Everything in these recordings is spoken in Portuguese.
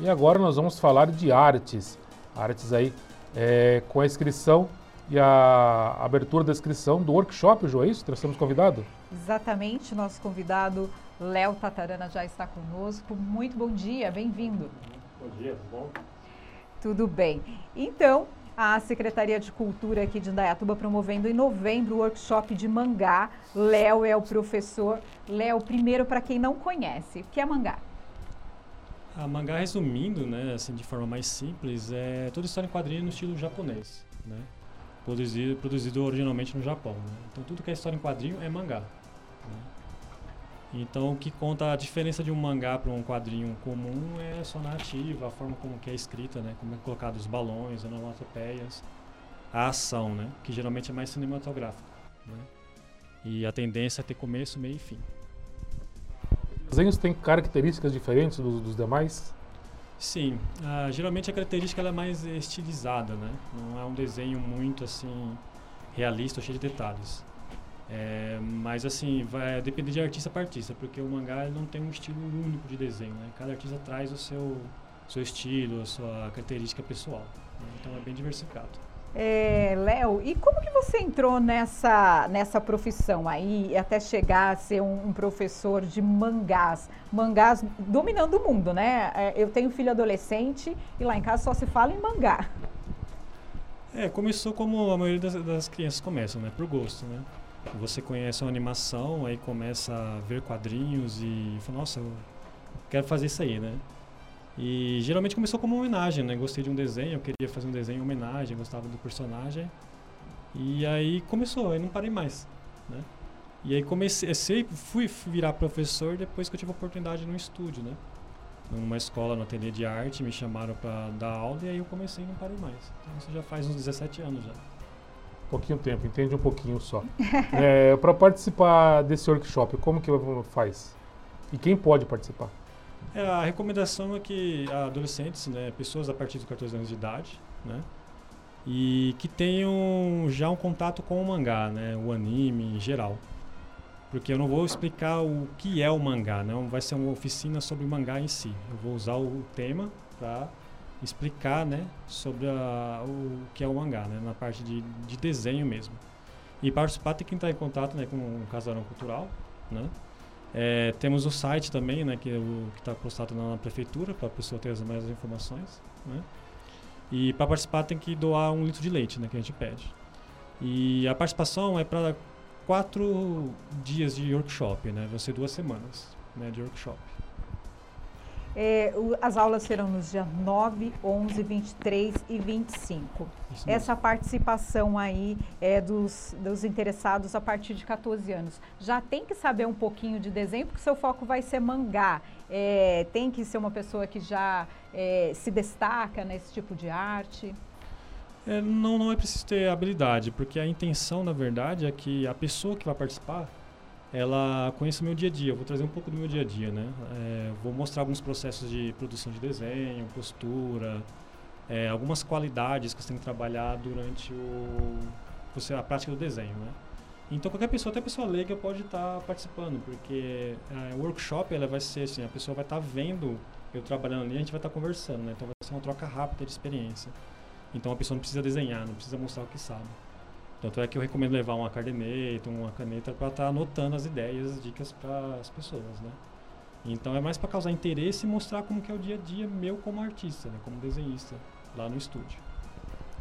E agora nós vamos falar de artes. Artes aí é, com a inscrição e a abertura da inscrição do workshop, João, é isso? Nós temos convidado? Exatamente, nosso convidado Léo Tatarana já está conosco. Muito bom dia, bem-vindo. Bom dia, tudo bom? Tudo bem. Então, a Secretaria de Cultura aqui de Indaiatuba promovendo em novembro o workshop de mangá. Léo é o professor. Léo, primeiro para quem não conhece, o que é mangá? A mangá, resumindo, né, assim, de forma mais simples, é toda história em quadrinho no estilo japonês, né? Produzido, produzido originalmente no Japão. Né? Então, tudo que é história em quadrinho é mangá. Né? Então, o que conta a diferença de um mangá para um quadrinho comum é a sua narrativa, a forma como que é escrita, né? Como é colocado os balões, onomatopeias, a ação, né? Que geralmente é mais cinematográfica, né? E a tendência é ter começo, meio e fim. Os desenhos têm características diferentes dos, dos demais? Sim, uh, geralmente a característica é mais estilizada, né? Não é um desenho muito assim realista, cheio de detalhes. É, mas assim, vai depender de artista para artista, porque o mangá não tem um estilo único de desenho, né? Cada artista traz o seu, seu estilo, a sua característica pessoal. Né? Então é bem diversificado. É, Léo, e como que você entrou nessa, nessa profissão aí, até chegar a ser um, um, professor de mangás? Mangás dominando o mundo, né? É, eu tenho filho adolescente e lá em casa só se fala em mangá. É, começou como a maioria das, das crianças começam, né? Por gosto, né? Você conhece uma animação, aí começa a ver quadrinhos e fala, nossa, eu quero fazer isso aí, né? E geralmente começou como homenagem, né? Gostei de um desenho, eu queria fazer um desenho em homenagem, gostava do personagem. E aí começou, aí não parei mais, né? E aí comecei, fui virar professor depois que eu tive a oportunidade no estúdio, né? Numa escola, no ateliê de arte, me chamaram para dar aula e aí eu comecei e não parei mais. Então isso já faz uns 17 anos já pouquinho tempo, entende um pouquinho só. é, Para participar desse workshop, como que faz? E quem pode participar? É, a recomendação é que adolescentes, né, pessoas a partir de 14 anos de idade, né, e que tenham já um contato com o mangá, né, o anime em geral. Porque eu não vou explicar o que é o mangá, não vai ser uma oficina sobre o mangá em si. Eu vou usar o tema para explicar né, sobre a, o que é o mangá, né, na parte de, de desenho mesmo. E participar tem que entrar em contato né, com o Casarão Cultural. Né? É, temos o site também, né, que é está postado na, prefeitura, para a pessoa ter as mais informações. Né? E para participar tem que doar um litro de leite, né, que a gente pede. E a participação é para quatro dias de workshop, né? Vai ser duas semanas né, de workshop. É, o, as aulas serão nos dias 9, 11, 23 e 25. Essa participação aí é dos, dos interessados a partir de 14 anos. Já tem que saber um pouquinho de desenho, porque seu foco vai ser mangá. É, tem que ser uma pessoa que já é, se destaca nesse tipo de arte. É, não, não é preciso ter habilidade, porque a intenção, na verdade, é que a pessoa que vai participar ela conhece o meu dia a dia. Eu vou trazer um pouco do meu dia a dia, né? É, vou mostrar alguns processos de produção de desenho, postura, é, algumas qualidades que você tem que trabalhar durante o, você, a prática do desenho, né? Então qualquer pessoa, até pessoa leiga pode estar tá participando, porque é, o workshop ela vai ser assim, a pessoa vai estar tá vendo eu trabalhando ali, a gente vai estar tá conversando, né? Então vai ser uma troca rápida de experiência. Então a pessoa não precisa desenhar, não precisa mostrar o que sabe. Tanto é que eu recomendo levar uma caderneta, uma caneta para estar tá anotando as ideias, as dicas para as pessoas, né? Então é mais para causar interesse e mostrar como que é o dia a dia meu como artista, né? como desenhista, lá no estúdio.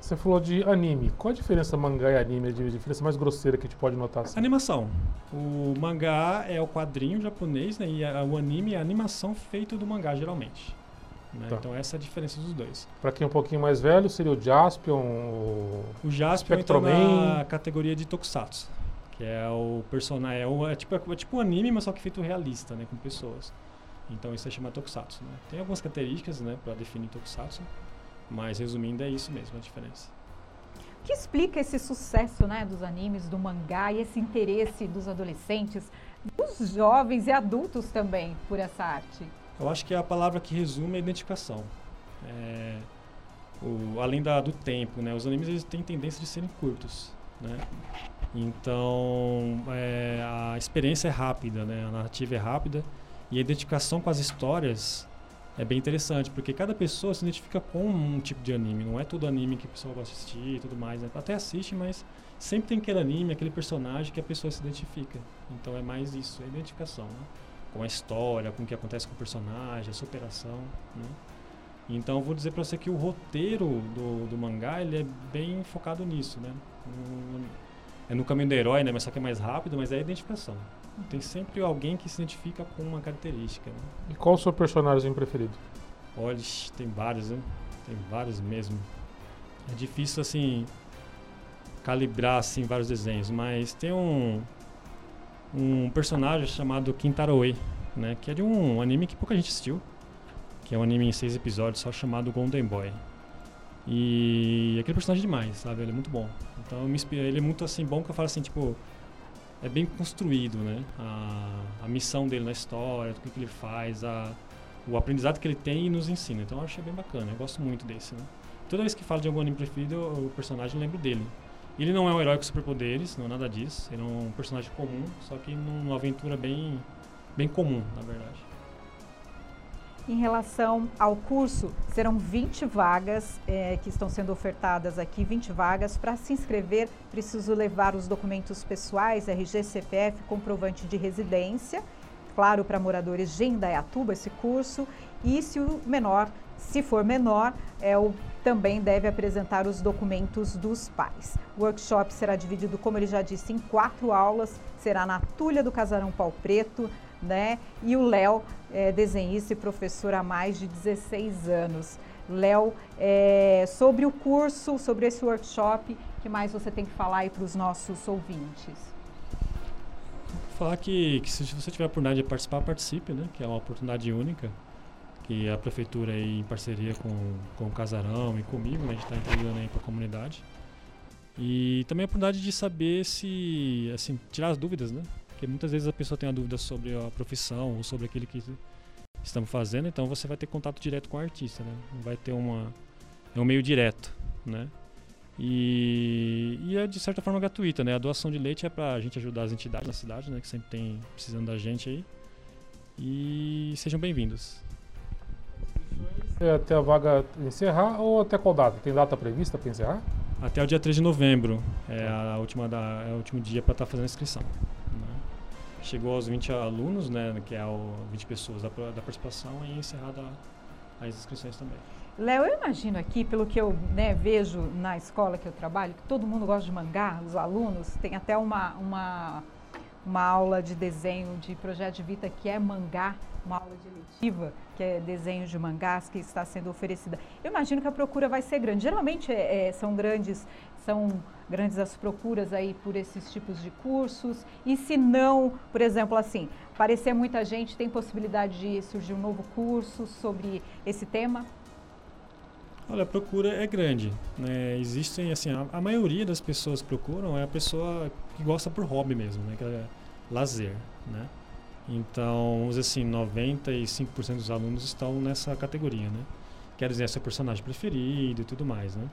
Você falou de anime. Qual a diferença mangá e anime? A diferença mais grosseira que a gente pode notar? Assim? Animação. O mangá é o quadrinho japonês, né? E a, o anime é a animação feita do mangá, geralmente. Né? Tá. Então essa é a diferença dos dois. Para quem é um pouquinho mais velho, seria o Jaspion, o, o Jaspion entra na categoria de Tokusatsu, que é o personagem, é, o, é, tipo, é tipo um anime, mas só que feito realista, né, com pessoas. Então isso é chamado Tokusatsu. Né? Tem algumas características né, para definir Tokusatsu, mas resumindo é isso mesmo a diferença. O que explica esse sucesso né, dos animes, do mangá e esse interesse dos adolescentes, dos jovens e adultos também por essa arte? Eu acho que a palavra que resume é identificação. É, o, além da, do tempo, né? Os animes eles têm tendência de serem curtos, né? Então, é, a experiência é rápida, né? A narrativa é rápida e a identificação com as histórias é bem interessante, porque cada pessoa se identifica com um tipo de anime. Não é todo anime que a pessoa gosta de assistir e tudo mais. Né? Até assiste, mas sempre tem aquele anime, aquele personagem que a pessoa se identifica. Então é mais isso, é identificação, né? Com a história, com o que acontece com o personagem, a superação, né? Então vou dizer para você que o roteiro do, do mangá ele é bem focado nisso, né? No, é no caminho do herói, né? Mas só que é mais rápido, mas é a identificação. Tem sempre alguém que se identifica com uma característica. Né? E qual o seu personagem preferido? Olha, tem vários, né? Tem vários mesmo. É difícil, assim, calibrar, assim, vários desenhos. Mas tem um, um personagem chamado Kintaroe, né? Que é de um anime que pouca gente assistiu. Que é um anime em seis episódios, só chamado Golden Boy. E aquele personagem é demais, sabe? Ele é muito bom. Então, me inspira. Ele é muito, assim, bom que eu falo assim, tipo é bem construído, né? A, a missão dele na história, o que, que ele faz, a, o aprendizado que ele tem e nos ensina. Então eu achei bem bacana, eu gosto muito desse, né? Toda vez que falo de algum anime preferido, o personagem lembro dele. Ele não é um herói com superpoderes, não é nada disso. Ele é um personagem comum, só que numa aventura bem, bem comum, na verdade. Em relação ao curso, serão 20 vagas é, que estão sendo ofertadas aqui, 20 vagas. Para se inscrever, preciso levar os documentos pessoais, RG, CPF, comprovante de residência. Claro, para moradores de Indaiatuba esse curso. E se o menor, se for menor, é o também deve apresentar os documentos dos pais. O workshop será dividido, como ele já disse, em quatro aulas. Será na Tulha do Casarão Pau Preto, né? E o Léo é desenhista e professor há mais de 16 anos. Léo, é, sobre o curso, sobre esse workshop, que mais você tem que falar aí para os nossos ouvintes? Falar que, que, se você tiver a oportunidade de participar, participe, né? Que é uma oportunidade única que a prefeitura aí, em parceria com, com o Casarão e comigo, a gente está entregando aí para a comunidade. E também a oportunidade de saber se, assim, tirar as dúvidas, né? Porque muitas vezes a pessoa tem a dúvida sobre a profissão ou sobre aquilo que estamos fazendo, então você vai ter contato direto com o artista, né? Vai ter uma é um meio direto, né? E, e é de certa forma gratuita, né? A doação de leite é para a gente ajudar as entidades na cidade, né? Que sempre tem precisando da gente aí. E sejam bem-vindos. É até a vaga encerrar ou até qual data? Tem data prevista para encerrar? Até o dia 3 de novembro é a última da, é o último dia para estar tá fazendo a inscrição chegou aos 20 alunos, né, que é o 20 pessoas da, da participação e encerrada as inscrições também. Léo, eu imagino aqui, pelo que eu né, vejo na escola que eu trabalho, que todo mundo gosta de mangá, os alunos, tem até uma, uma, uma aula de desenho de projeto de Vita que é mangá, uma aula de eletiva, que é desenho de mangás que está sendo oferecida. Eu imagino que a procura vai ser grande. Geralmente é, é, são grandes são grandes as procuras aí por esses tipos de cursos? E se não, por exemplo, assim, parecer muita gente, tem possibilidade de surgir um novo curso sobre esse tema? Olha, a procura é grande. Né? Existem, assim, a, a, maioria das pessoas procuram é a pessoa que gosta por hobby mesmo, né? Que é lazer, né? Então, assim, 95% dos alunos estão nessa categoria, né? Quer dizer, é seu personagem preferido e tudo mais, né?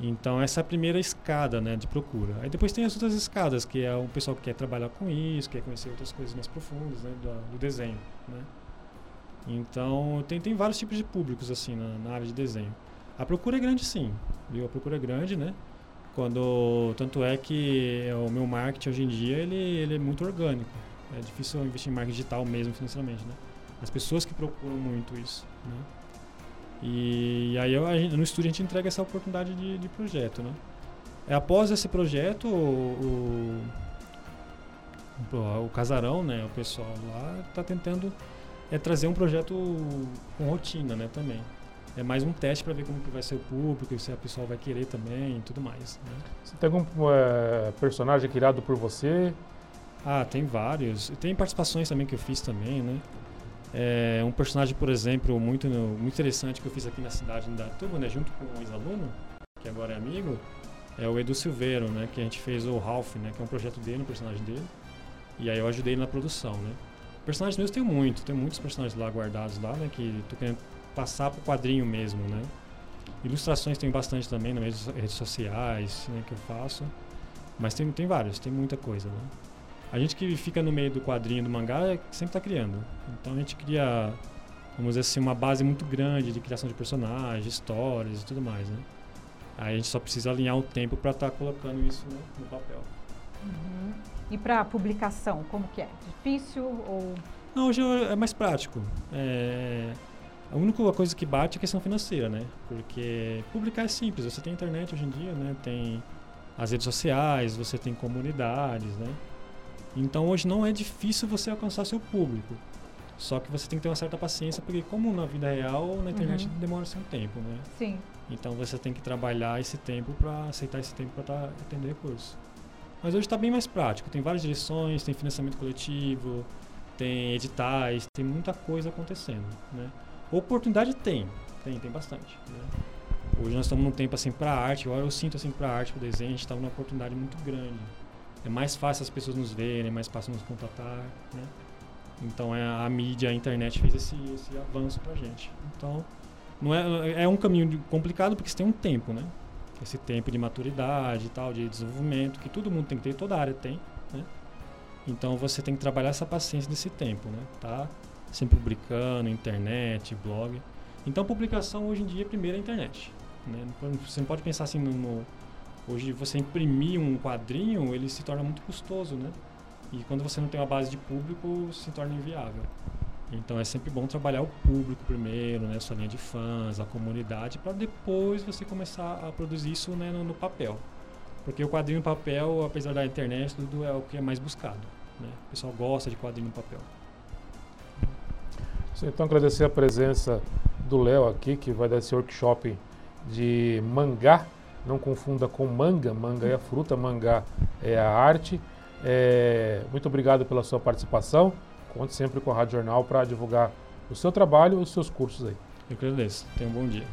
Então essa é a primeira escada né, de procura. Aí depois tem as outras escadas, que é o pessoal que quer trabalhar com isso, quer conhecer outras coisas mais profundas né, do, do desenho. Né? Então tem, tem vários tipos de públicos assim na, na, área de desenho. A procura é grande sim, viu? A procura é grande, né? Quando, tanto é que o meu marketing hoje em dia ele, ele é muito orgânico. É difícil investir em marketing digital mesmo financeiramente, né? As pessoas que procuram muito isso, né? E aí eu, gente, no estúdio a gente entrega essa oportunidade de, de projeto, né? É, após esse projeto, o, o, o, casarão, né, o pessoal lá está tentando é, trazer um projeto com rotina, né, também. É mais um teste para ver como que vai ser o público, se a pessoa vai querer também e tudo mais. Né? Você tem algum é, personagem criado por você? Ah, tem vários. Tem participações também que eu fiz também, né? É, um personagem, por exemplo, muito, muito interessante que eu fiz aqui na cidade da Tuba, né, junto com um ex-aluno, que agora é amigo, é o Edu Silveiro, né, que a gente fez o Ralph, né, que é um projeto dele, um personagem dele. E aí eu ajudei na produção, né. Personagens mesmo tem muito, tem muitos personagens lá guardados lá, né, que tô querendo passar pro quadrinho mesmo, né. Ilustrações tem bastante também nas redes sociais, né, que eu faço. Mas tem, tem vários, tem muita coisa, né. A gente que fica no meio do quadrinho do mangá sempre está criando. Então a gente cria vamos dizer assim, uma base muito grande de criação de personagens, histórias e tudo mais, né? Aí a gente só precisa alinhar o tempo para estar tá colocando isso no, no papel. Uhum. E para publicação, como que é? Difícil ou... Não, hoje é mais prático. É... A única coisa que bate é a questão financeira, né? Porque publicar é simples. Você tem internet hoje em dia, né? Tem as redes sociais, você tem comunidades, né? Então hoje não é difícil você alcançar seu público. Só que você tem que ter uma certa paciência, porque como na vida real, na internet uhum. demora seu tempo, né? Sim. Então você tem que trabalhar esse tempo para aceitar esse tempo para tá, atender recursos. Mas hoje está bem mais prático. Tem várias direções, tem financiamento coletivo, tem editais, tem muita coisa acontecendo, né? Oportunidade tem, tem, tem bastante. Né? Hoje nós estamos num tempo assim para arte, agora eu sinto assim para arte, para desenho, a gente está numa oportunidade muito grande. É mais fácil as pessoas nos verem, é mais fácil nos contatar, né? Então é, a mídia, a internet fez esse, esse avanço para a gente. Então não é, é um caminho complicado porque você tem um tempo, né? Esse tempo de maturidade e tal, de desenvolvimento, que todo mundo tem que ter, toda área tem, né? Então você tem que trabalhar essa paciência nesse tempo, né? Tá sempre publicando, internet, blog. Então publicação hoje em dia primeiro é a internet. Né? Você não pode pensar assim no, no, hoje você imprimir um quadrinho ele se torna muito custoso, né? E quando você não tem uma base de público se torna inviável. Então é sempre bom trabalhar o público primeiro, né, sua linha de fãs, a comunidade, para depois você começar a produzir isso né, no, no, papel. Porque o quadrinho no papel, apesar da internet, tudo é o que é mais buscado. Né? O pessoal gosta de quadrinho no papel. Então agradecer a presença do Léo aqui, que vai dar esse workshop de mangá. Não confunda com manga, manga é a fruta, mangá é a arte. É, muito obrigado pela sua participação. Conte sempre com a Rádio Jornal para divulgar o seu trabalho e os seus cursos aí. Eu que agradeço. Tenha um bom dia.